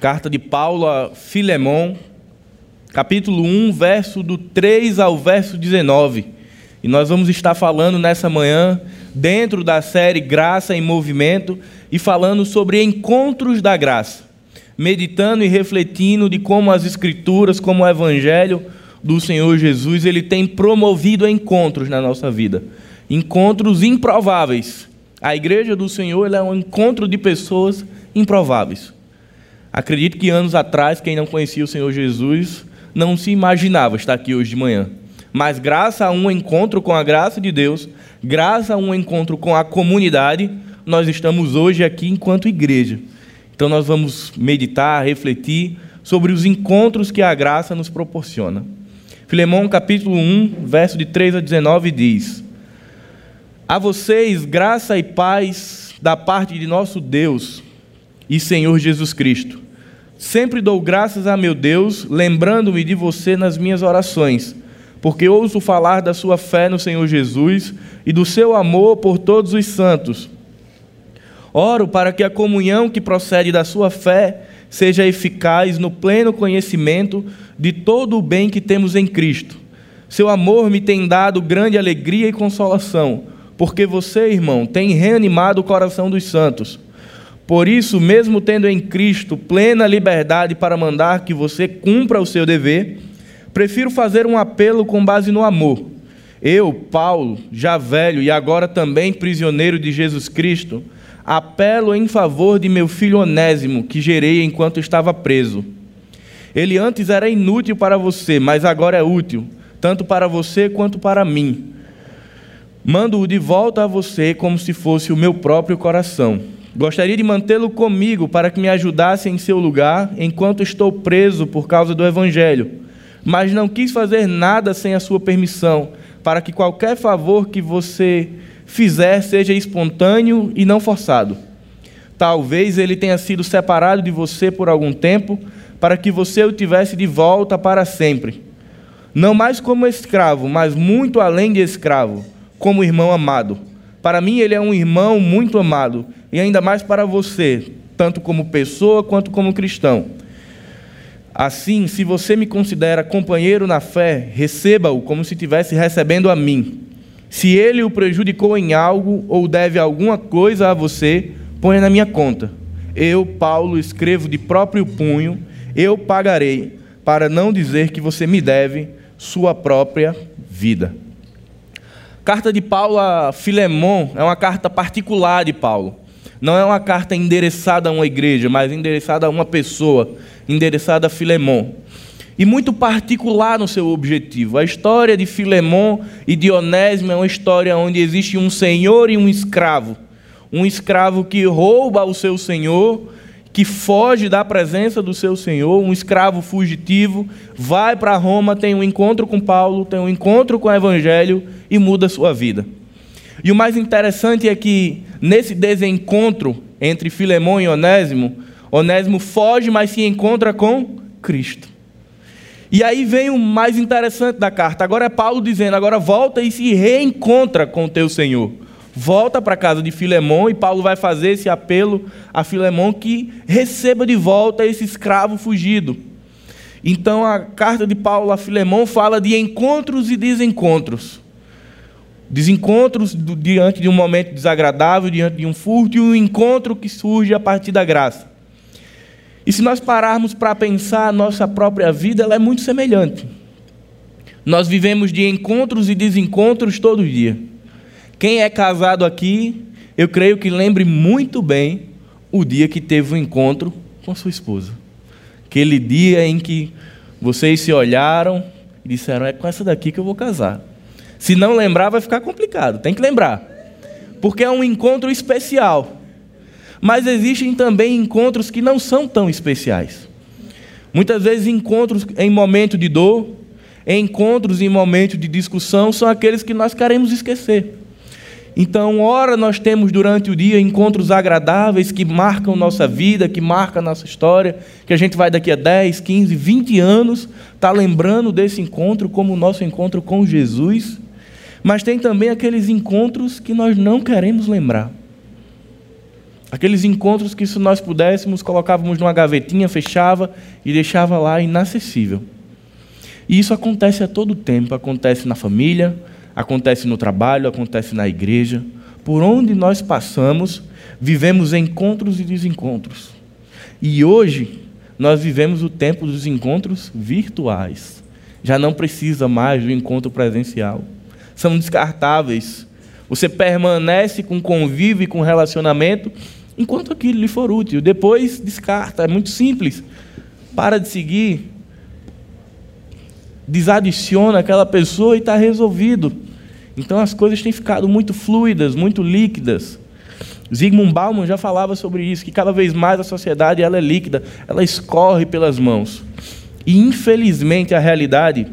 Carta de Paulo a Filemon, capítulo 1, verso do 3 ao verso 19. E nós vamos estar falando nessa manhã, dentro da série Graça em Movimento, e falando sobre encontros da graça, meditando e refletindo de como as Escrituras, como o Evangelho do Senhor Jesus, ele tem promovido encontros na nossa vida, encontros improváveis. A igreja do Senhor é um encontro de pessoas improváveis. Acredito que anos atrás, quem não conhecia o Senhor Jesus não se imaginava estar aqui hoje de manhã. Mas, graças a um encontro com a graça de Deus, graças a um encontro com a comunidade, nós estamos hoje aqui enquanto igreja. Então, nós vamos meditar, refletir sobre os encontros que a graça nos proporciona. Filemão, capítulo 1, verso de 3 a 19, diz: A vocês graça e paz da parte de nosso Deus e Senhor Jesus Cristo. Sempre dou graças a meu Deus, lembrando-me de você nas minhas orações, porque ouço falar da sua fé no Senhor Jesus e do seu amor por todos os santos. Oro para que a comunhão que procede da sua fé seja eficaz no pleno conhecimento de todo o bem que temos em Cristo. Seu amor me tem dado grande alegria e consolação, porque você, irmão, tem reanimado o coração dos santos. Por isso, mesmo tendo em Cristo plena liberdade para mandar que você cumpra o seu dever, prefiro fazer um apelo com base no amor. Eu, Paulo, já velho e agora também prisioneiro de Jesus Cristo, apelo em favor de meu filho Onésimo, que gerei enquanto estava preso. Ele antes era inútil para você, mas agora é útil, tanto para você quanto para mim. Mando-o de volta a você como se fosse o meu próprio coração. Gostaria de mantê-lo comigo para que me ajudasse em seu lugar enquanto estou preso por causa do Evangelho, mas não quis fazer nada sem a sua permissão, para que qualquer favor que você fizer seja espontâneo e não forçado. Talvez ele tenha sido separado de você por algum tempo, para que você o tivesse de volta para sempre. Não mais como escravo, mas muito além de escravo, como irmão amado. Para mim, ele é um irmão muito amado e ainda mais para você, tanto como pessoa quanto como cristão. Assim, se você me considera companheiro na fé, receba-o como se estivesse recebendo a mim. Se ele o prejudicou em algo ou deve alguma coisa a você, ponha na minha conta. Eu, Paulo, escrevo de próprio punho, eu pagarei, para não dizer que você me deve sua própria vida. Carta de Paulo a Filemon é uma carta particular de Paulo. Não é uma carta endereçada a uma igreja, mas endereçada a uma pessoa, endereçada a Filemon. E muito particular no seu objetivo. A história de Filemon e de Onésimo é uma história onde existe um senhor e um escravo. Um escravo que rouba o seu senhor, que foge da presença do seu senhor, um escravo fugitivo, vai para Roma, tem um encontro com Paulo, tem um encontro com o evangelho e muda sua vida. E o mais interessante é que nesse desencontro entre Filemão e Onésimo, Onésimo foge, mas se encontra com Cristo. E aí vem o mais interessante da carta. Agora é Paulo dizendo: agora volta e se reencontra com o teu Senhor. Volta para a casa de Filemão e Paulo vai fazer esse apelo a Filemão que receba de volta esse escravo fugido. Então a carta de Paulo a Filemão fala de encontros e desencontros desencontros diante de um momento desagradável, diante de um furto, e um encontro que surge a partir da graça. E se nós pararmos para pensar a nossa própria vida, ela é muito semelhante. Nós vivemos de encontros e desencontros todo dia. Quem é casado aqui, eu creio que lembre muito bem o dia que teve o um encontro com sua esposa. Aquele dia em que vocês se olharam e disseram: É com essa daqui que eu vou casar. Se não lembrar, vai ficar complicado. Tem que lembrar. Porque é um encontro especial. Mas existem também encontros que não são tão especiais. Muitas vezes, encontros em momento de dor, encontros em momento de discussão, são aqueles que nós queremos esquecer. Então, ora nós temos durante o dia encontros agradáveis que marcam nossa vida, que marcam nossa história, que a gente vai daqui a 10, 15, 20 anos tá lembrando desse encontro como o nosso encontro com Jesus. Mas tem também aqueles encontros que nós não queremos lembrar. Aqueles encontros que, se nós pudéssemos, colocávamos numa gavetinha, fechava e deixava lá inacessível. E isso acontece a todo tempo, acontece na família, acontece no trabalho, acontece na igreja. Por onde nós passamos, vivemos encontros e desencontros. E hoje, nós vivemos o tempo dos encontros virtuais. Já não precisa mais do encontro presencial. São descartáveis. Você permanece com convívio e com relacionamento enquanto aquilo lhe for útil. Depois descarta, é muito simples. Para de seguir, desadiciona aquela pessoa e está resolvido. Então as coisas têm ficado muito fluidas, muito líquidas. Zygmunt Bauman já falava sobre isso, que cada vez mais a sociedade ela é líquida, ela escorre pelas mãos. E infelizmente a realidade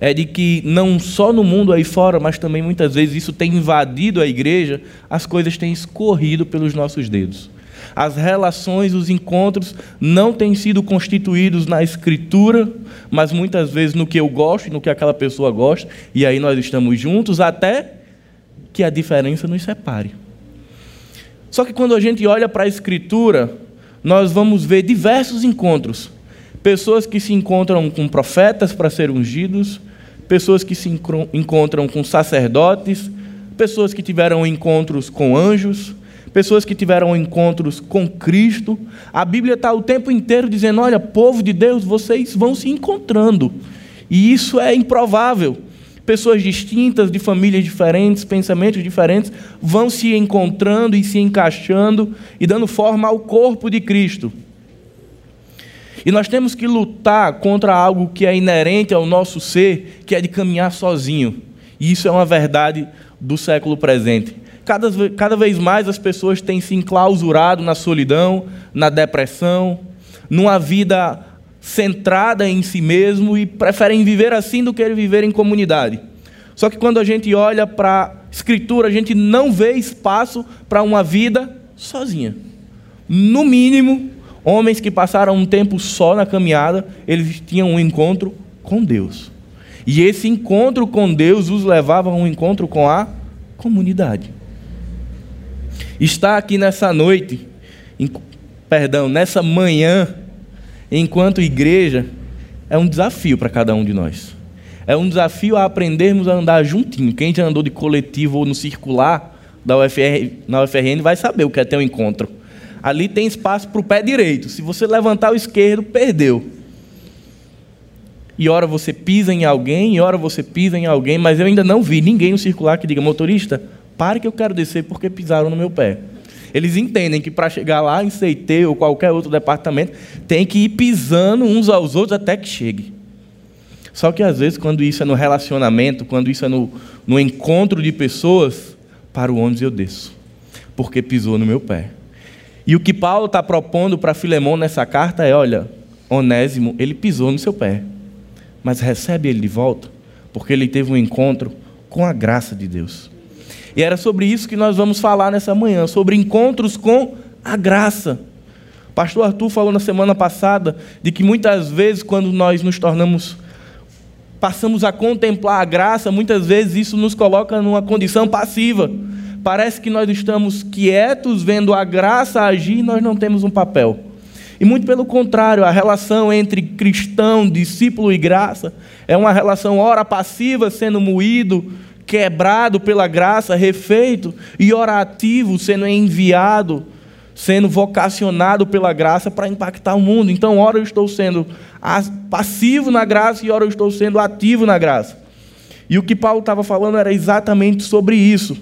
é de que não só no mundo aí fora, mas também muitas vezes isso tem invadido a igreja, as coisas têm escorrido pelos nossos dedos. As relações, os encontros não têm sido constituídos na escritura, mas muitas vezes no que eu gosto, no que aquela pessoa gosta, e aí nós estamos juntos até que a diferença nos separe. Só que quando a gente olha para a escritura, nós vamos ver diversos encontros. Pessoas que se encontram com profetas para serem ungidos, pessoas que se encontram com sacerdotes, pessoas que tiveram encontros com anjos, pessoas que tiveram encontros com Cristo. A Bíblia está o tempo inteiro dizendo: olha, povo de Deus, vocês vão se encontrando. E isso é improvável. Pessoas distintas, de famílias diferentes, pensamentos diferentes, vão se encontrando e se encaixando e dando forma ao corpo de Cristo. E nós temos que lutar contra algo que é inerente ao nosso ser, que é de caminhar sozinho. E isso é uma verdade do século presente. Cada, cada vez mais as pessoas têm se enclausurado na solidão, na depressão, numa vida centrada em si mesmo e preferem viver assim do que viver em comunidade. Só que quando a gente olha para a Escritura, a gente não vê espaço para uma vida sozinha. No mínimo, homens que passaram um tempo só na caminhada, eles tinham um encontro com Deus. E esse encontro com Deus os levava a um encontro com a comunidade. Está aqui nessa noite, em, perdão, nessa manhã, enquanto igreja, é um desafio para cada um de nós. É um desafio a aprendermos a andar juntinho. Quem já andou de coletivo ou no circular da UFR, na UFRN vai saber o que é ter um encontro. Ali tem espaço para o pé direito. Se você levantar o esquerdo, perdeu. E ora você pisa em alguém, e ora você pisa em alguém, mas eu ainda não vi ninguém no circular que diga, motorista, pare que eu quero descer porque pisaram no meu pé. Eles entendem que para chegar lá em CT ou qualquer outro departamento, tem que ir pisando uns aos outros até que chegue. Só que às vezes, quando isso é no relacionamento, quando isso é no, no encontro de pessoas, para o ônibus eu desço, porque pisou no meu pé. E o que Paulo está propondo para Filemão nessa carta é: olha, Onésimo, ele pisou no seu pé, mas recebe ele de volta, porque ele teve um encontro com a graça de Deus. E era sobre isso que nós vamos falar nessa manhã, sobre encontros com a graça. Pastor Arthur falou na semana passada de que muitas vezes, quando nós nos tornamos, passamos a contemplar a graça, muitas vezes isso nos coloca numa condição passiva. Parece que nós estamos quietos, vendo a graça agir e nós não temos um papel. E muito pelo contrário, a relação entre cristão, discípulo e graça é uma relação, ora passiva, sendo moído, quebrado pela graça, refeito, e orativo, sendo enviado, sendo vocacionado pela graça para impactar o mundo. Então, ora eu estou sendo passivo na graça e ora eu estou sendo ativo na graça. E o que Paulo estava falando era exatamente sobre isso.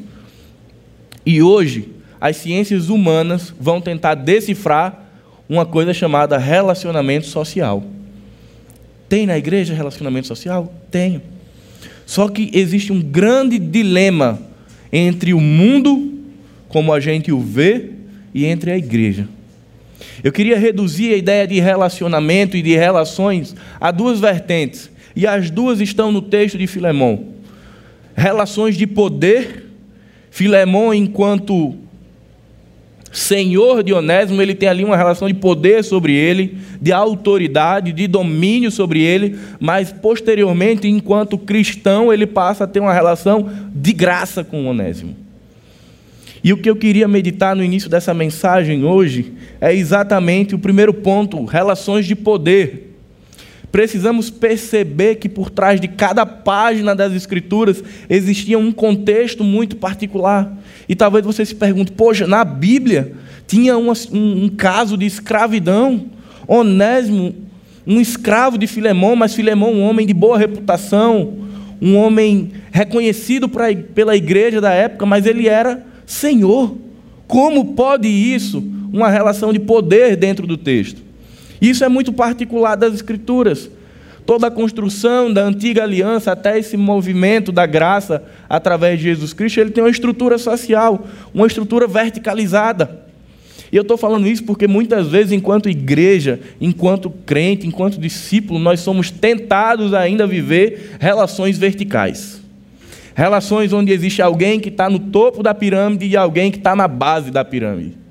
E hoje, as ciências humanas vão tentar decifrar uma coisa chamada relacionamento social. Tem na igreja relacionamento social? Tenho. Só que existe um grande dilema entre o mundo, como a gente o vê, e entre a igreja. Eu queria reduzir a ideia de relacionamento e de relações a duas vertentes, e as duas estão no texto de Filemão. Relações de poder, Filemão enquanto senhor de Onésimo, ele tem ali uma relação de poder sobre ele, de autoridade, de domínio sobre ele, mas posteriormente, enquanto cristão, ele passa a ter uma relação de graça com Onésimo. E o que eu queria meditar no início dessa mensagem hoje é exatamente o primeiro ponto: relações de poder. Precisamos perceber que por trás de cada página das Escrituras existia um contexto muito particular. E talvez você se pergunte: poxa, na Bíblia tinha um, um, um caso de escravidão. Onésimo, um escravo de Filemão, mas Filemão, um homem de boa reputação, um homem reconhecido pra, pela igreja da época, mas ele era Senhor. Como pode isso? Uma relação de poder dentro do texto. Isso é muito particular das Escrituras. Toda a construção da antiga aliança, até esse movimento da graça através de Jesus Cristo, ele tem uma estrutura social, uma estrutura verticalizada. E eu estou falando isso porque muitas vezes, enquanto igreja, enquanto crente, enquanto discípulo, nós somos tentados ainda a viver relações verticais. Relações onde existe alguém que está no topo da pirâmide e alguém que está na base da pirâmide.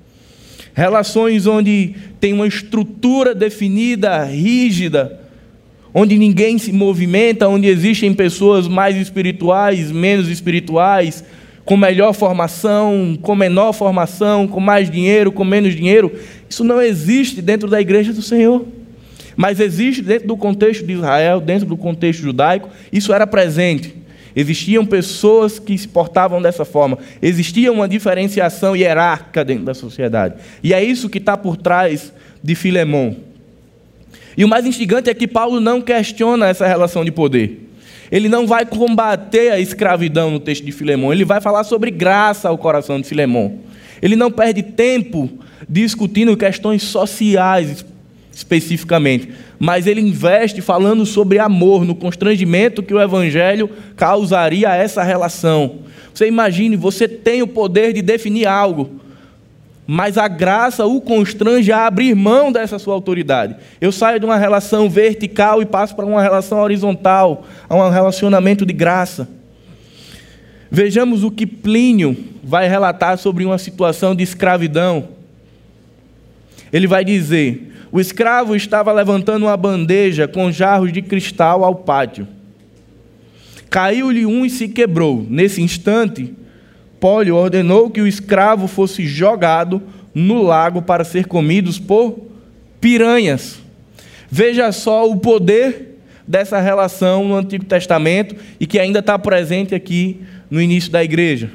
Relações onde tem uma estrutura definida, rígida, onde ninguém se movimenta, onde existem pessoas mais espirituais, menos espirituais, com melhor formação, com menor formação, com mais dinheiro, com menos dinheiro. Isso não existe dentro da igreja do Senhor. Mas existe dentro do contexto de Israel, dentro do contexto judaico, isso era presente. Existiam pessoas que se portavam dessa forma. Existia uma diferenciação hierárquica dentro da sociedade. E é isso que está por trás de Filemão. E o mais instigante é que Paulo não questiona essa relação de poder. Ele não vai combater a escravidão no texto de Filemão. Ele vai falar sobre graça ao coração de Filemão. Ele não perde tempo discutindo questões sociais especificamente, mas ele investe falando sobre amor, no constrangimento que o evangelho causaria a essa relação. Você imagine, você tem o poder de definir algo, mas a graça o constrange a abrir mão dessa sua autoridade. Eu saio de uma relação vertical e passo para uma relação horizontal, a um relacionamento de graça. Vejamos o que Plínio vai relatar sobre uma situação de escravidão. Ele vai dizer: o escravo estava levantando uma bandeja com jarros de cristal ao pátio. Caiu-lhe um e se quebrou. Nesse instante, Pólio ordenou que o escravo fosse jogado no lago para ser comidos por piranhas. Veja só o poder dessa relação no Antigo Testamento e que ainda está presente aqui no início da igreja.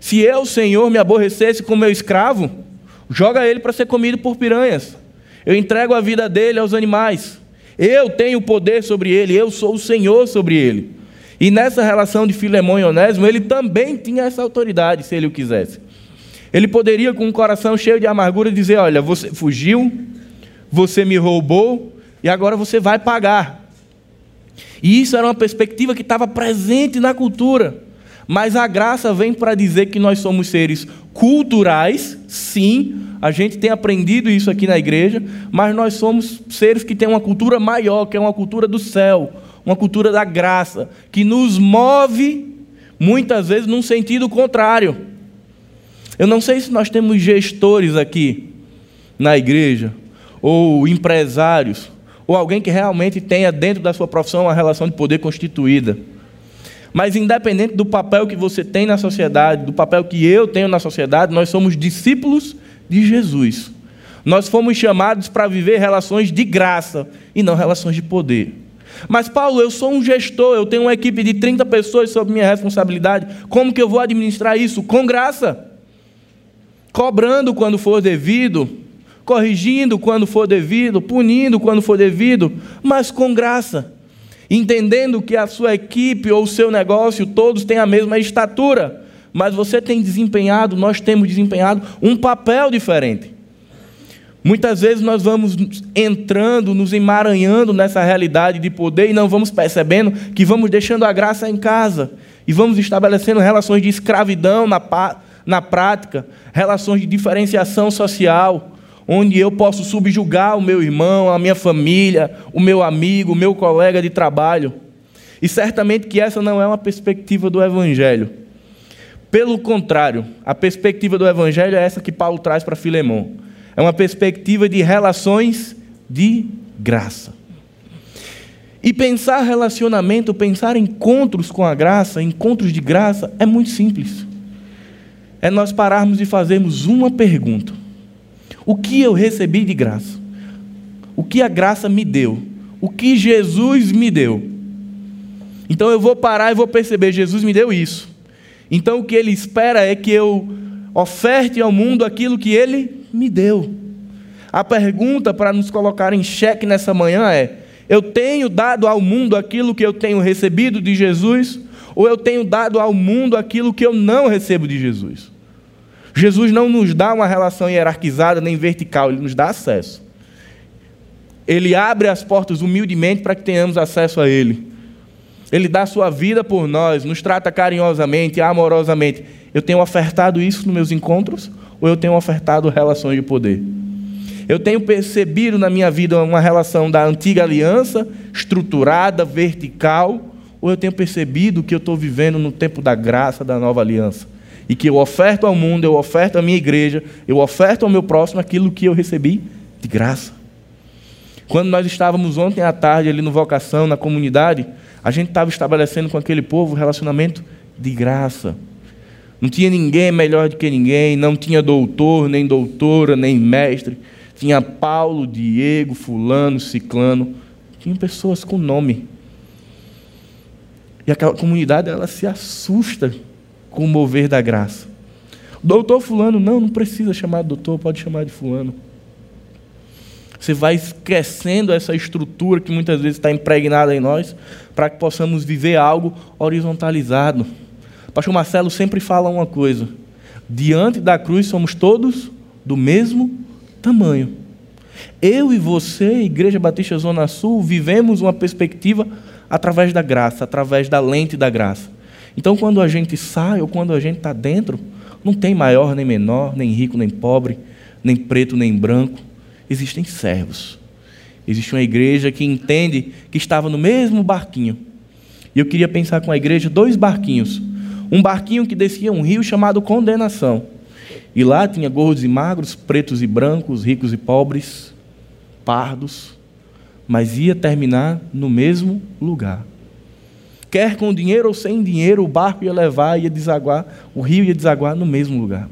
Se eu, Senhor, me aborrecesse com meu escravo, joga ele para ser comido por piranhas. Eu entrego a vida dele aos animais. Eu tenho poder sobre ele, eu sou o Senhor sobre ele. E nessa relação de Filemão e Onésimo, ele também tinha essa autoridade, se ele o quisesse. Ele poderia, com um coração cheio de amargura, dizer: Olha, você fugiu, você me roubou, e agora você vai pagar. E isso era uma perspectiva que estava presente na cultura. Mas a graça vem para dizer que nós somos seres culturais, sim, a gente tem aprendido isso aqui na igreja, mas nós somos seres que têm uma cultura maior, que é uma cultura do céu, uma cultura da graça, que nos move muitas vezes num sentido contrário. Eu não sei se nós temos gestores aqui na igreja, ou empresários, ou alguém que realmente tenha dentro da sua profissão uma relação de poder constituída. Mas independente do papel que você tem na sociedade, do papel que eu tenho na sociedade, nós somos discípulos de Jesus. Nós fomos chamados para viver relações de graça e não relações de poder. Mas, Paulo, eu sou um gestor, eu tenho uma equipe de 30 pessoas sob minha responsabilidade. Como que eu vou administrar isso? Com graça. Cobrando quando for devido, corrigindo quando for devido, punindo quando for devido, mas com graça. Entendendo que a sua equipe ou o seu negócio, todos têm a mesma estatura mas você tem desempenhado, nós temos desempenhado um papel diferente. Muitas vezes nós vamos entrando, nos emaranhando nessa realidade de poder e não vamos percebendo que vamos deixando a graça em casa e vamos estabelecendo relações de escravidão na, na prática, relações de diferenciação social, onde eu posso subjugar o meu irmão, a minha família, o meu amigo, o meu colega de trabalho. E certamente que essa não é uma perspectiva do Evangelho. Pelo contrário, a perspectiva do Evangelho é essa que Paulo traz para Filemão. É uma perspectiva de relações de graça. E pensar relacionamento, pensar encontros com a graça, encontros de graça, é muito simples. é nós pararmos e fazermos uma pergunta: O que eu recebi de graça? O que a graça me deu? O que Jesus me deu? Então eu vou parar e vou perceber: Jesus me deu isso. Então o que ele espera é que eu oferte ao mundo aquilo que ele me deu. A pergunta para nos colocar em xeque nessa manhã é: eu tenho dado ao mundo aquilo que eu tenho recebido de Jesus? Ou eu tenho dado ao mundo aquilo que eu não recebo de Jesus? Jesus não nos dá uma relação hierarquizada nem vertical, ele nos dá acesso. Ele abre as portas humildemente para que tenhamos acesso a ele. Ele dá sua vida por nós, nos trata carinhosamente, amorosamente. Eu tenho ofertado isso nos meus encontros ou eu tenho ofertado relações de poder? Eu tenho percebido na minha vida uma relação da antiga aliança, estruturada, vertical, ou eu tenho percebido que eu estou vivendo no tempo da graça da nova aliança? E que eu oferto ao mundo, eu oferto à minha igreja, eu oferto ao meu próximo aquilo que eu recebi de graça. Quando nós estávamos ontem à tarde ali no Vocação, na comunidade, a gente estava estabelecendo com aquele povo um relacionamento de graça. Não tinha ninguém melhor do que ninguém, não tinha doutor, nem doutora, nem mestre. Tinha Paulo, Diego, Fulano, Ciclano. Tinha pessoas com nome. E aquela comunidade ela se assusta com o mover da graça. Doutor Fulano, não, não precisa chamar de doutor, pode chamar de Fulano. Você vai esquecendo essa estrutura que muitas vezes está impregnada em nós, para que possamos viver algo horizontalizado. O pastor Marcelo sempre fala uma coisa: diante da cruz somos todos do mesmo tamanho. Eu e você, Igreja Batista Zona Sul, vivemos uma perspectiva através da graça, através da lente da graça. Então, quando a gente sai ou quando a gente está dentro, não tem maior nem menor, nem rico nem pobre, nem preto nem branco existem servos. Existe uma igreja que entende que estava no mesmo barquinho. E eu queria pensar com a igreja dois barquinhos. Um barquinho que descia um rio chamado Condenação. E lá tinha gordos e magros, pretos e brancos, ricos e pobres, pardos, mas ia terminar no mesmo lugar. Quer com dinheiro ou sem dinheiro, o barco ia levar, ia desaguar, o rio ia desaguar no mesmo lugar.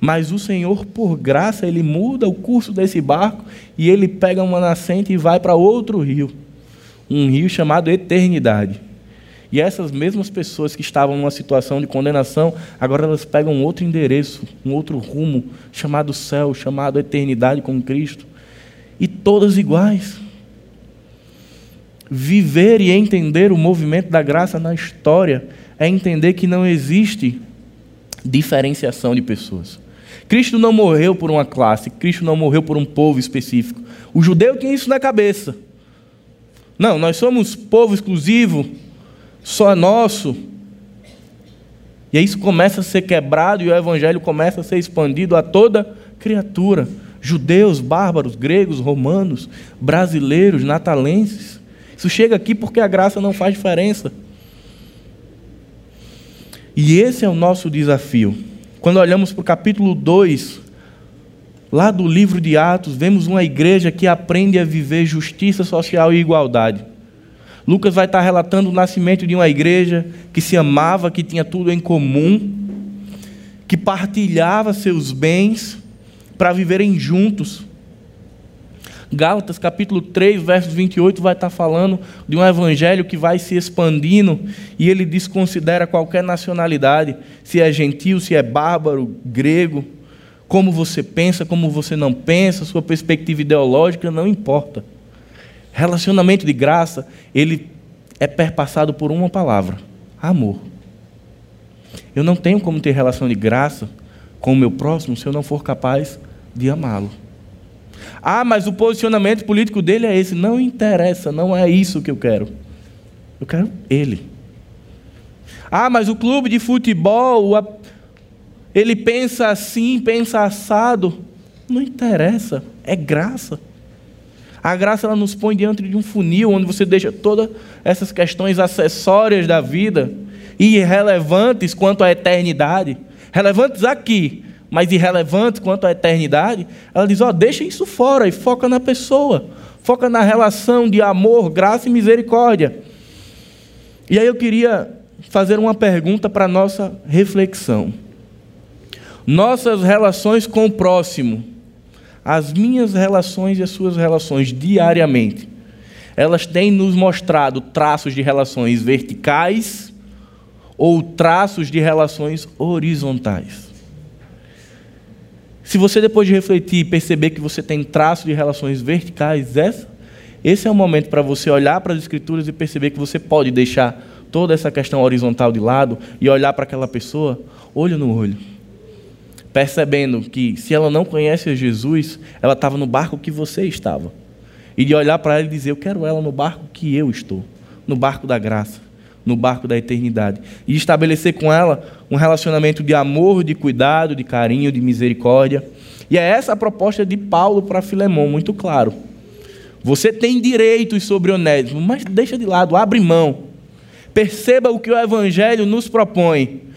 Mas o Senhor, por graça, ele muda o curso desse barco e ele pega uma nascente e vai para outro rio, um rio chamado Eternidade. E essas mesmas pessoas que estavam numa situação de condenação, agora elas pegam um outro endereço, um outro rumo, chamado céu, chamado eternidade com Cristo. E todas iguais. Viver e entender o movimento da graça na história é entender que não existe diferenciação de pessoas. Cristo não morreu por uma classe, Cristo não morreu por um povo específico. O judeu tinha isso na cabeça. Não, nós somos povo exclusivo, só nosso. E aí isso começa a ser quebrado e o evangelho começa a ser expandido a toda criatura. Judeus, bárbaros, gregos, romanos, brasileiros, natalenses. Isso chega aqui porque a graça não faz diferença. E esse é o nosso desafio. Quando olhamos para o capítulo 2, lá do livro de Atos, vemos uma igreja que aprende a viver justiça social e igualdade. Lucas vai estar relatando o nascimento de uma igreja que se amava, que tinha tudo em comum, que partilhava seus bens para viverem juntos. Gálatas capítulo 3, verso 28 vai estar falando de um evangelho que vai se expandindo e ele desconsidera qualquer nacionalidade, se é gentil, se é bárbaro, grego, como você pensa, como você não pensa, sua perspectiva ideológica, não importa. Relacionamento de graça, ele é perpassado por uma palavra: amor. Eu não tenho como ter relação de graça com o meu próximo se eu não for capaz de amá-lo. Ah, mas o posicionamento político dele é esse. Não interessa, não é isso que eu quero. Eu quero ele. Ah, mas o clube de futebol, ele pensa assim, pensa assado. Não interessa, é graça. A graça ela nos põe diante de um funil onde você deixa todas essas questões acessórias da vida irrelevantes quanto à eternidade, relevantes aqui, mas irrelevantes quanto à eternidade, ela diz: ó, oh, deixa isso fora e foca na pessoa, foca na relação de amor, graça e misericórdia. E aí eu queria fazer uma pergunta para nossa reflexão. Nossas relações com o próximo, as minhas relações e as suas relações diariamente, elas têm nos mostrado traços de relações verticais ou traços de relações horizontais. Se você depois de refletir perceber que você tem traços de relações verticais, essa, esse é o momento para você olhar para as escrituras e perceber que você pode deixar toda essa questão horizontal de lado e olhar para aquela pessoa olho no olho percebendo que se ela não conhece Jesus, ela estava no barco que você estava. E de olhar para ela e dizer: Eu quero ela no barco que eu estou, no barco da graça, no barco da eternidade. E estabelecer com ela um relacionamento de amor, de cuidado, de carinho, de misericórdia. E é essa a proposta de Paulo para Filemão, muito claro. Você tem direitos sobre Onésimo, mas deixa de lado, abre mão. Perceba o que o Evangelho nos propõe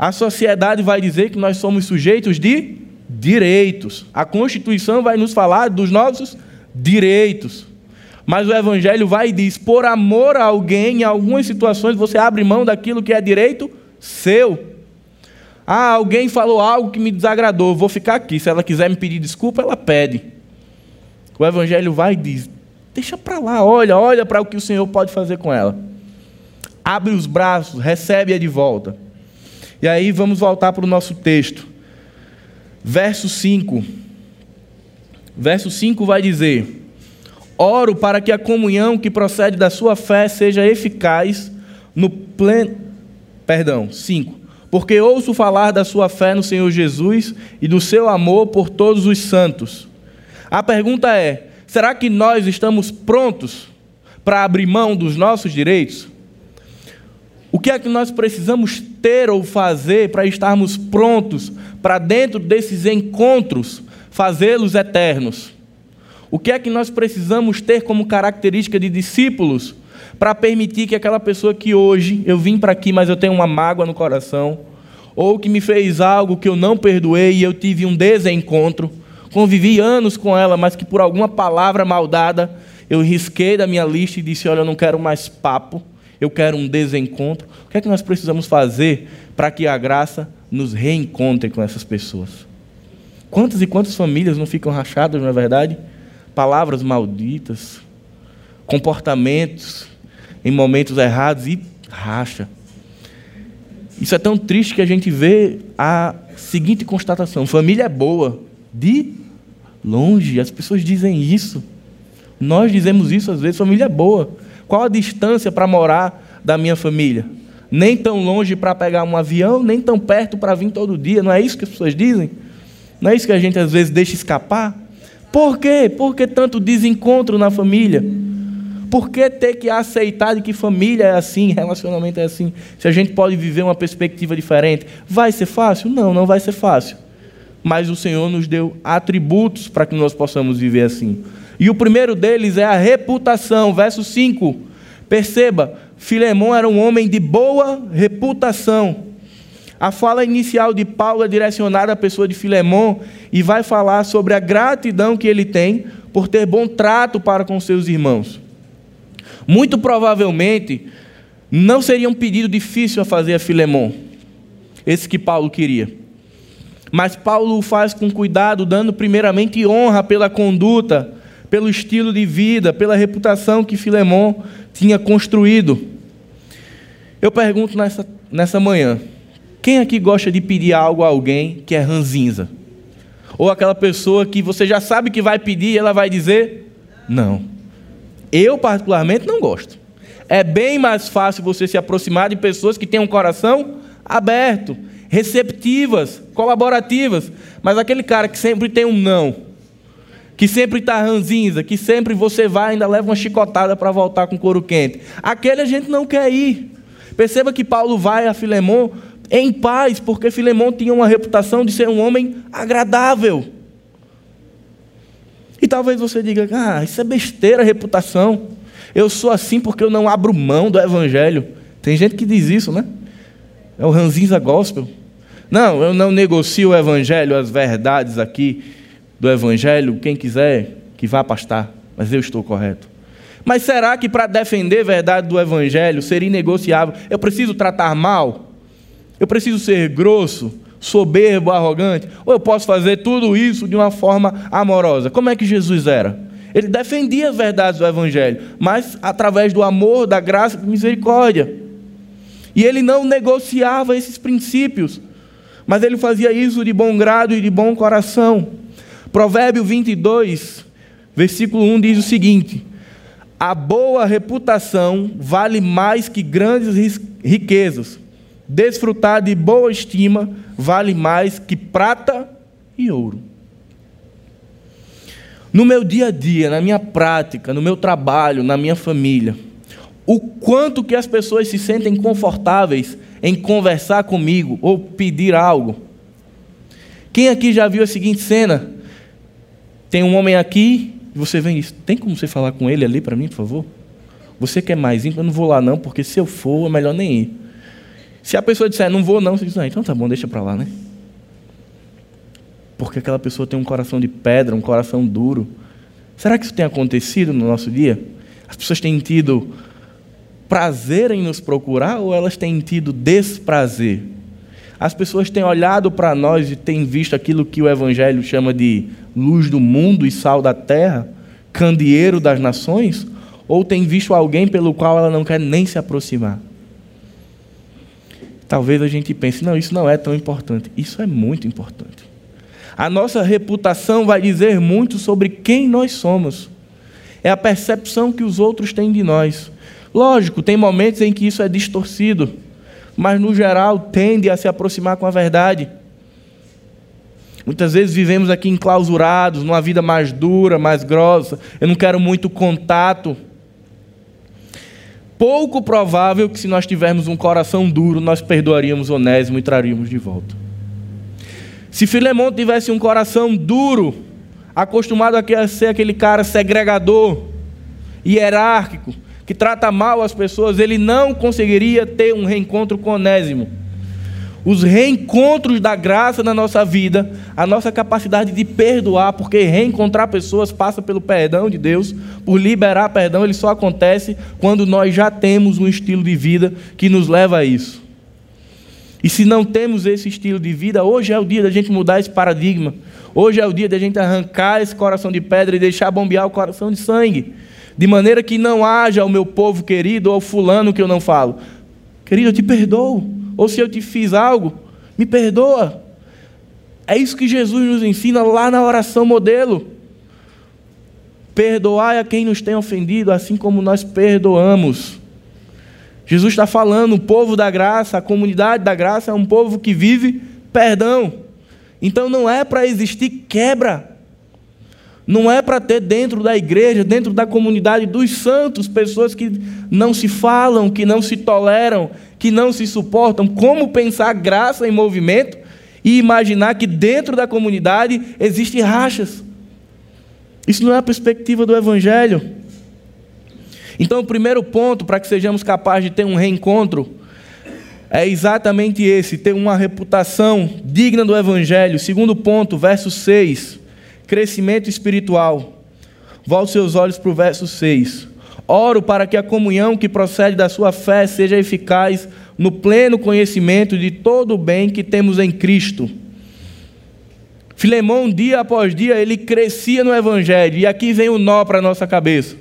a sociedade vai dizer que nós somos sujeitos de direitos. A Constituição vai nos falar dos nossos direitos. Mas o Evangelho vai e diz: por amor a alguém, em algumas situações você abre mão daquilo que é direito seu. Ah, alguém falou algo que me desagradou, vou ficar aqui. Se ela quiser me pedir desculpa, ela pede. O Evangelho vai e diz: deixa para lá, olha, olha para o que o Senhor pode fazer com ela. Abre os braços, recebe-a de volta. E aí vamos voltar para o nosso texto. Verso 5. Verso 5 vai dizer: Oro para que a comunhão que procede da sua fé seja eficaz no pleno. Perdão, 5. Porque ouço falar da sua fé no Senhor Jesus e do seu amor por todos os santos. A pergunta é: será que nós estamos prontos para abrir mão dos nossos direitos? O que é que nós precisamos ter ou fazer para estarmos prontos para, dentro desses encontros, fazê-los eternos? O que é que nós precisamos ter como característica de discípulos para permitir que aquela pessoa que hoje eu vim para aqui, mas eu tenho uma mágoa no coração, ou que me fez algo que eu não perdoei e eu tive um desencontro, convivi anos com ela, mas que por alguma palavra maldada eu risquei da minha lista e disse: Olha, eu não quero mais papo eu quero um desencontro. O que é que nós precisamos fazer para que a graça nos reencontre com essas pessoas? Quantas e quantas famílias não ficam rachadas, não é verdade? Palavras malditas, comportamentos em momentos errados e racha. Isso é tão triste que a gente vê a seguinte constatação: família é boa, de longe, as pessoas dizem isso. Nós dizemos isso às vezes, família é boa. Qual a distância para morar da minha família? Nem tão longe para pegar um avião, nem tão perto para vir todo dia. Não é isso que as pessoas dizem? Não é isso que a gente às vezes deixa escapar? Por quê? Por que tanto desencontro na família? Por que ter que aceitar de que família é assim, relacionamento é assim? Se a gente pode viver uma perspectiva diferente, vai ser fácil? Não, não vai ser fácil. Mas o Senhor nos deu atributos para que nós possamos viver assim. E o primeiro deles é a reputação, verso 5. Perceba, Filemão era um homem de boa reputação. A fala inicial de Paulo é direcionada à pessoa de Filemão e vai falar sobre a gratidão que ele tem por ter bom trato para com seus irmãos. Muito provavelmente, não seria um pedido difícil a fazer a Filemão, esse que Paulo queria. Mas Paulo o faz com cuidado, dando primeiramente honra pela conduta, pelo estilo de vida, pela reputação que Filemon tinha construído. Eu pergunto nessa, nessa manhã: quem aqui gosta de pedir algo a alguém que é ranzinza? Ou aquela pessoa que você já sabe que vai pedir e ela vai dizer não. Eu, particularmente, não gosto. É bem mais fácil você se aproximar de pessoas que têm um coração aberto, receptivas, colaborativas. Mas aquele cara que sempre tem um não, que sempre está ranzinza, que sempre você vai e ainda leva uma chicotada para voltar com couro quente. Aquele a gente não quer ir. Perceba que Paulo vai a Filemão em paz, porque Filemão tinha uma reputação de ser um homem agradável. E talvez você diga, ah, isso é besteira, reputação. Eu sou assim porque eu não abro mão do evangelho. Tem gente que diz isso, né? É o ranzinza gospel. Não, eu não negocio o evangelho, as verdades aqui do Evangelho, quem quiser que vá pastar, mas eu estou correto. Mas será que para defender a verdade do Evangelho seria inegociável? Eu preciso tratar mal? Eu preciso ser grosso? soberbo, arrogante, ou eu posso fazer tudo isso de uma forma amorosa. Como é que Jesus era? Ele defendia as verdades do Evangelho, mas através do amor, da graça e misericórdia. E ele não negociava esses princípios, mas ele fazia isso de bom grado e de bom coração. Provérbio 22, versículo 1 diz o seguinte: A boa reputação vale mais que grandes riquezas. Desfrutar de boa estima vale mais que prata e ouro. No meu dia a dia, na minha prática, no meu trabalho, na minha família, o quanto que as pessoas se sentem confortáveis em conversar comigo ou pedir algo. Quem aqui já viu a seguinte cena? Tem um homem aqui, você vem e diz: Tem como você falar com ele ali para mim, por favor? Você quer mais íntimo? Eu não vou lá não, porque se eu for, é melhor nem ir. Se a pessoa disser, não vou não, você diz, ah, então tá bom, deixa para lá, né? Porque aquela pessoa tem um coração de pedra, um coração duro. Será que isso tem acontecido no nosso dia? As pessoas têm tido prazer em nos procurar ou elas têm tido desprazer? As pessoas têm olhado para nós e têm visto aquilo que o Evangelho chama de luz do mundo e sal da terra, candeeiro das nações, ou têm visto alguém pelo qual ela não quer nem se aproximar? Talvez a gente pense, não, isso não é tão importante. Isso é muito importante. A nossa reputação vai dizer muito sobre quem nós somos. É a percepção que os outros têm de nós. Lógico, tem momentos em que isso é distorcido, mas no geral tende a se aproximar com a verdade. Muitas vezes vivemos aqui enclausurados, numa vida mais dura, mais grossa. Eu não quero muito contato. Pouco provável que, se nós tivermos um coração duro, nós perdoaríamos Onésimo e traríamos de volta. Se Filemão tivesse um coração duro, acostumado a ser aquele cara segregador, hierárquico, que trata mal as pessoas, ele não conseguiria ter um reencontro com Onésimo. Os reencontros da graça na nossa vida, a nossa capacidade de perdoar, porque reencontrar pessoas passa pelo perdão de Deus, por liberar perdão, ele só acontece quando nós já temos um estilo de vida que nos leva a isso. E se não temos esse estilo de vida, hoje é o dia da gente mudar esse paradigma. Hoje é o dia da gente arrancar esse coração de pedra e deixar bombear o coração de sangue de maneira que não haja o meu povo querido ou fulano que eu não falo. Querido, eu te perdoo. Ou se eu te fiz algo, me perdoa. É isso que Jesus nos ensina lá na oração modelo. Perdoai a quem nos tem ofendido, assim como nós perdoamos. Jesus está falando, o povo da graça, a comunidade da graça é um povo que vive perdão. Então não é para existir quebra. Não é para ter dentro da igreja, dentro da comunidade dos santos, pessoas que não se falam, que não se toleram, que não se suportam. Como pensar graça em movimento e imaginar que dentro da comunidade existem rachas? Isso não é a perspectiva do Evangelho. Então, o primeiro ponto para que sejamos capazes de ter um reencontro é exatamente esse: ter uma reputação digna do Evangelho. Segundo ponto, verso 6 crescimento espiritual. Volte seus olhos para o verso 6. Oro para que a comunhão que procede da sua fé seja eficaz no pleno conhecimento de todo o bem que temos em Cristo. Filemão, dia após dia, ele crescia no Evangelho, e aqui vem o nó para a nossa cabeça.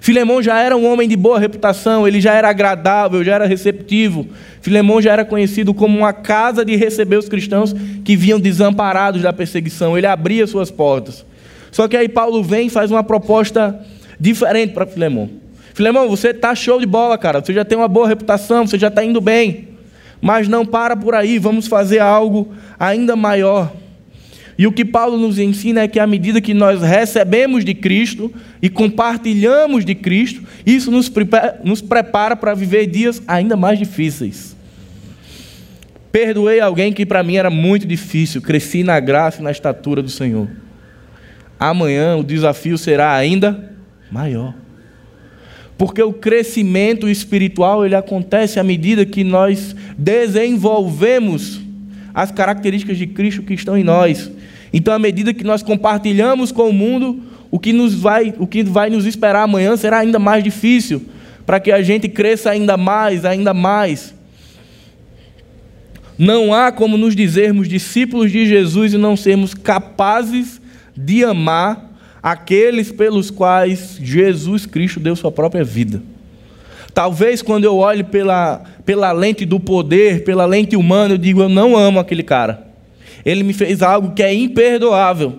Filemão já era um homem de boa reputação, ele já era agradável, já era receptivo. Filemão já era conhecido como uma casa de receber os cristãos que vinham desamparados da perseguição. Ele abria suas portas. Só que aí Paulo vem e faz uma proposta diferente para Filemão. Filemão, você está show de bola, cara. Você já tem uma boa reputação, você já está indo bem. Mas não para por aí, vamos fazer algo ainda maior. E o que Paulo nos ensina é que à medida que nós recebemos de Cristo e compartilhamos de Cristo, isso nos prepara, nos prepara para viver dias ainda mais difíceis. Perdoei alguém que para mim era muito difícil, cresci na graça e na estatura do Senhor. Amanhã o desafio será ainda maior. Porque o crescimento espiritual ele acontece à medida que nós desenvolvemos as características de Cristo que estão em nós. Então, à medida que nós compartilhamos com o mundo, o que, nos vai, o que vai nos esperar amanhã será ainda mais difícil, para que a gente cresça ainda mais, ainda mais. Não há como nos dizermos discípulos de Jesus e não sermos capazes de amar aqueles pelos quais Jesus Cristo deu sua própria vida. Talvez quando eu olho pela, pela lente do poder, pela lente humana, eu digo: eu não amo aquele cara. Ele me fez algo que é imperdoável.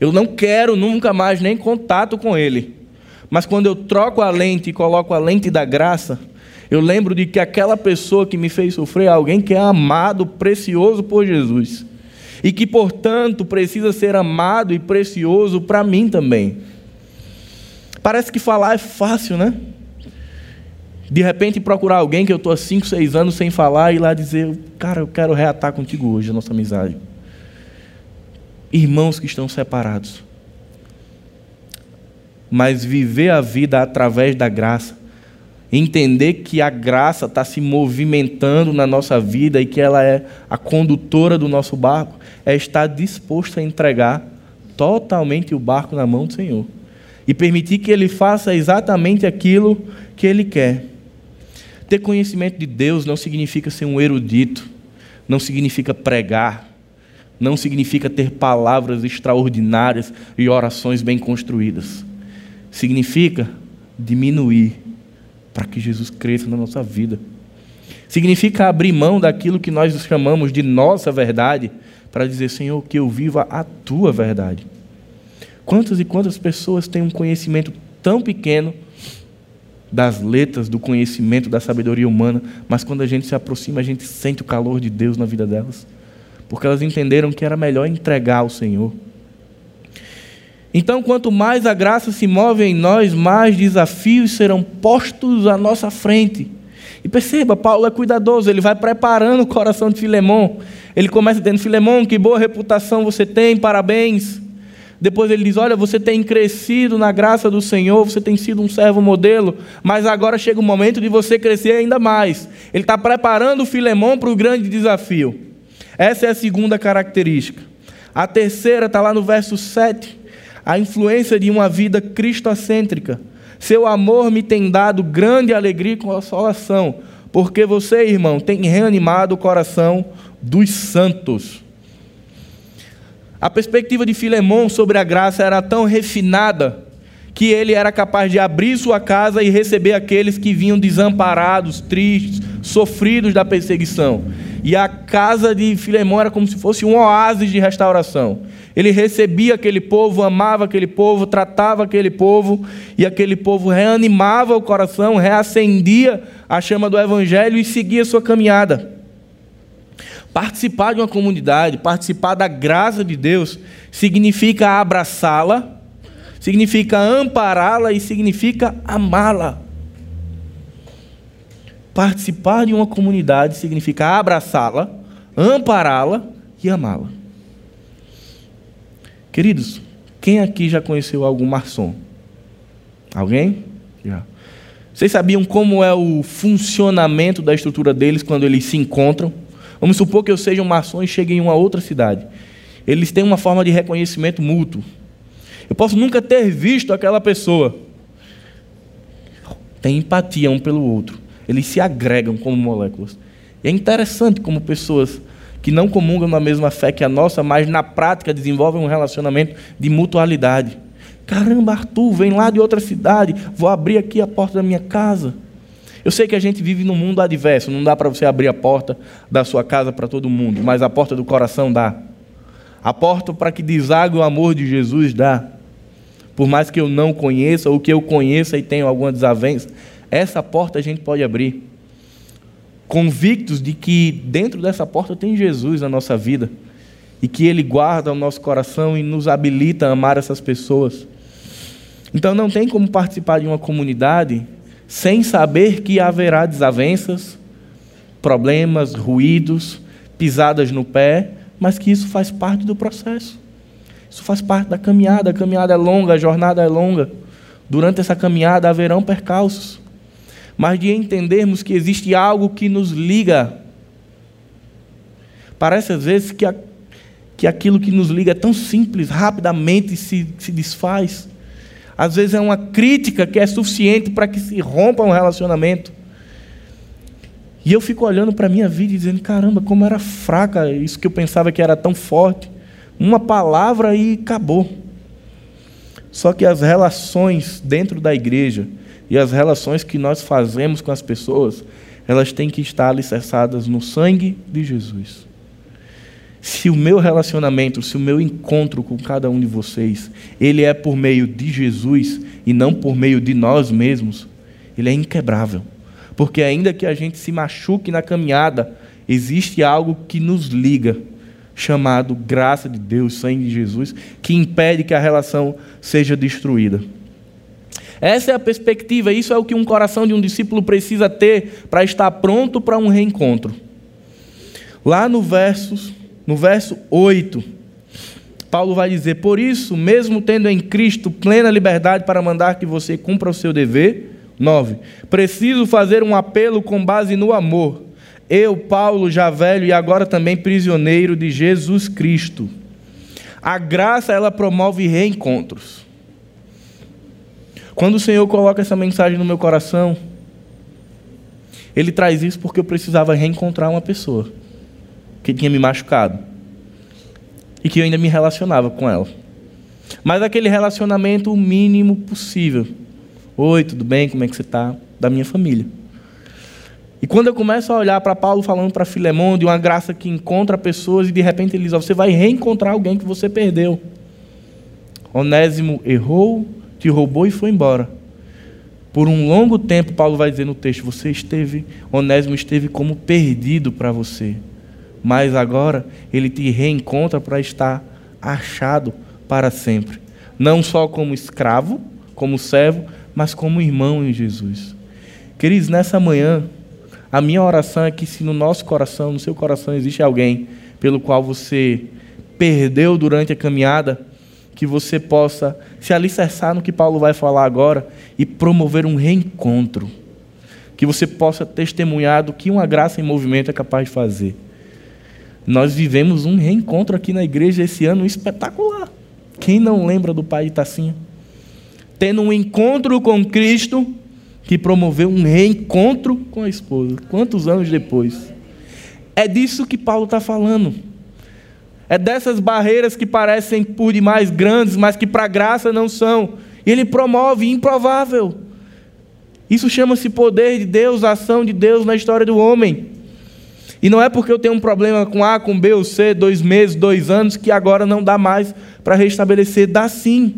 Eu não quero nunca mais nem contato com ele. Mas quando eu troco a lente e coloco a lente da graça, eu lembro de que aquela pessoa que me fez sofrer é alguém que é amado, precioso por Jesus. E que, portanto, precisa ser amado e precioso para mim também. Parece que falar é fácil, né? De repente procurar alguém que eu estou há 5, 6 anos sem falar e lá dizer, cara, eu quero reatar contigo hoje a nossa amizade. Irmãos que estão separados. Mas viver a vida através da graça entender que a graça está se movimentando na nossa vida e que ela é a condutora do nosso barco, é estar disposto a entregar totalmente o barco na mão do Senhor e permitir que Ele faça exatamente aquilo que Ele quer. Ter conhecimento de Deus não significa ser um erudito, não significa pregar, não significa ter palavras extraordinárias e orações bem construídas. Significa diminuir para que Jesus cresça na nossa vida. Significa abrir mão daquilo que nós chamamos de nossa verdade, para dizer, Senhor, que eu viva a tua verdade. Quantas e quantas pessoas têm um conhecimento tão pequeno das letras, do conhecimento, da sabedoria humana, mas quando a gente se aproxima, a gente sente o calor de Deus na vida delas, porque elas entenderam que era melhor entregar ao Senhor. Então, quanto mais a graça se move em nós, mais desafios serão postos à nossa frente. E perceba, Paulo é cuidadoso, ele vai preparando o coração de Filemão. Ele começa dizendo: Filemão, que boa reputação você tem, parabéns. Depois ele diz: Olha, você tem crescido na graça do Senhor, você tem sido um servo modelo, mas agora chega o momento de você crescer ainda mais. Ele está preparando o Filemão para o grande desafio. Essa é a segunda característica. A terceira está lá no verso 7 a influência de uma vida cristocêntrica. Seu amor me tem dado grande alegria e consolação, porque você, irmão, tem reanimado o coração dos santos. A perspectiva de Filemão sobre a graça era tão refinada que ele era capaz de abrir sua casa e receber aqueles que vinham desamparados, tristes, sofridos da perseguição. E a casa de Filemão era como se fosse um oásis de restauração. Ele recebia aquele povo, amava aquele povo, tratava aquele povo, e aquele povo reanimava o coração, reacendia a chama do Evangelho e seguia sua caminhada. Participar de uma comunidade, participar da graça de Deus, significa abraçá-la, significa ampará-la e significa amá-la. Participar de uma comunidade significa abraçá-la, ampará-la e amá-la. Queridos, quem aqui já conheceu algum maçom? Alguém? Já. Vocês sabiam como é o funcionamento da estrutura deles quando eles se encontram? Vamos supor que eu seja um maçom e chegue em uma outra cidade. Eles têm uma forma de reconhecimento mútuo. Eu posso nunca ter visto aquela pessoa. Tem empatia um pelo outro. Eles se agregam como moléculas. E é interessante como pessoas que não comungam na mesma fé que a nossa, mas na prática desenvolvem um relacionamento de mutualidade. Caramba, Arthur, vem lá de outra cidade, vou abrir aqui a porta da minha casa. Eu sei que a gente vive num mundo adverso, não dá para você abrir a porta da sua casa para todo mundo, mas a porta do coração dá. A porta para que desague o amor de Jesus dá. Por mais que eu não conheça, ou que eu conheça e tenha alguma desavença, essa porta a gente pode abrir convictos de que dentro dessa porta tem Jesus na nossa vida e que Ele guarda o nosso coração e nos habilita a amar essas pessoas. Então não tem como participar de uma comunidade sem saber que haverá desavenças, problemas, ruídos, pisadas no pé, mas que isso faz parte do processo. Isso faz parte da caminhada. A caminhada é longa, a jornada é longa. Durante essa caminhada haverão percalços mas de entendermos que existe algo que nos liga. Parece às vezes que, a, que aquilo que nos liga é tão simples, rapidamente se, se desfaz. Às vezes é uma crítica que é suficiente para que se rompa um relacionamento. E eu fico olhando para a minha vida e dizendo: caramba, como era fraca isso que eu pensava que era tão forte. Uma palavra e acabou. Só que as relações dentro da igreja e as relações que nós fazemos com as pessoas, elas têm que estar alicerçadas no sangue de Jesus. Se o meu relacionamento, se o meu encontro com cada um de vocês, ele é por meio de Jesus e não por meio de nós mesmos, ele é inquebrável. Porque ainda que a gente se machuque na caminhada, existe algo que nos liga, chamado graça de Deus, sangue de Jesus, que impede que a relação seja destruída. Essa é a perspectiva, isso é o que um coração de um discípulo precisa ter para estar pronto para um reencontro. Lá no verso, no verso 8, Paulo vai dizer: Por isso, mesmo tendo em Cristo plena liberdade para mandar que você cumpra o seu dever, 9. Preciso fazer um apelo com base no amor. Eu, Paulo, já velho e agora também prisioneiro de Jesus Cristo. A graça, ela promove reencontros. Quando o Senhor coloca essa mensagem no meu coração, Ele traz isso porque eu precisava reencontrar uma pessoa que tinha me machucado e que eu ainda me relacionava com ela. Mas aquele relacionamento o mínimo possível. Oi, tudo bem? Como é que você está? Da minha família. E quando eu começo a olhar para Paulo falando para Filemão de uma graça que encontra pessoas e de repente ele diz: Você vai reencontrar alguém que você perdeu. Onésimo errou, te roubou e foi embora. Por um longo tempo, Paulo vai dizer no texto: Você esteve, Onésimo esteve como perdido para você. Mas agora ele te reencontra para estar achado para sempre. Não só como escravo, como servo, mas como irmão em Jesus. Queridos, nessa manhã, a minha oração é que se no nosso coração, no seu coração, existe alguém pelo qual você perdeu durante a caminhada, que você possa se alicerçar no que Paulo vai falar agora e promover um reencontro. Que você possa testemunhar do que uma graça em movimento é capaz de fazer. Nós vivemos um reencontro aqui na igreja esse ano espetacular. Quem não lembra do pai de Tacinha? Tendo um encontro com Cristo que promoveu um reencontro com a esposa. Quantos anos depois? É disso que Paulo está falando. É dessas barreiras que parecem por demais grandes, mas que para graça não são. E ele promove improvável. Isso chama-se poder de Deus, ação de Deus na história do homem. E não é porque eu tenho um problema com A, com B ou C, dois meses, dois anos, que agora não dá mais para restabelecer. Dá sim.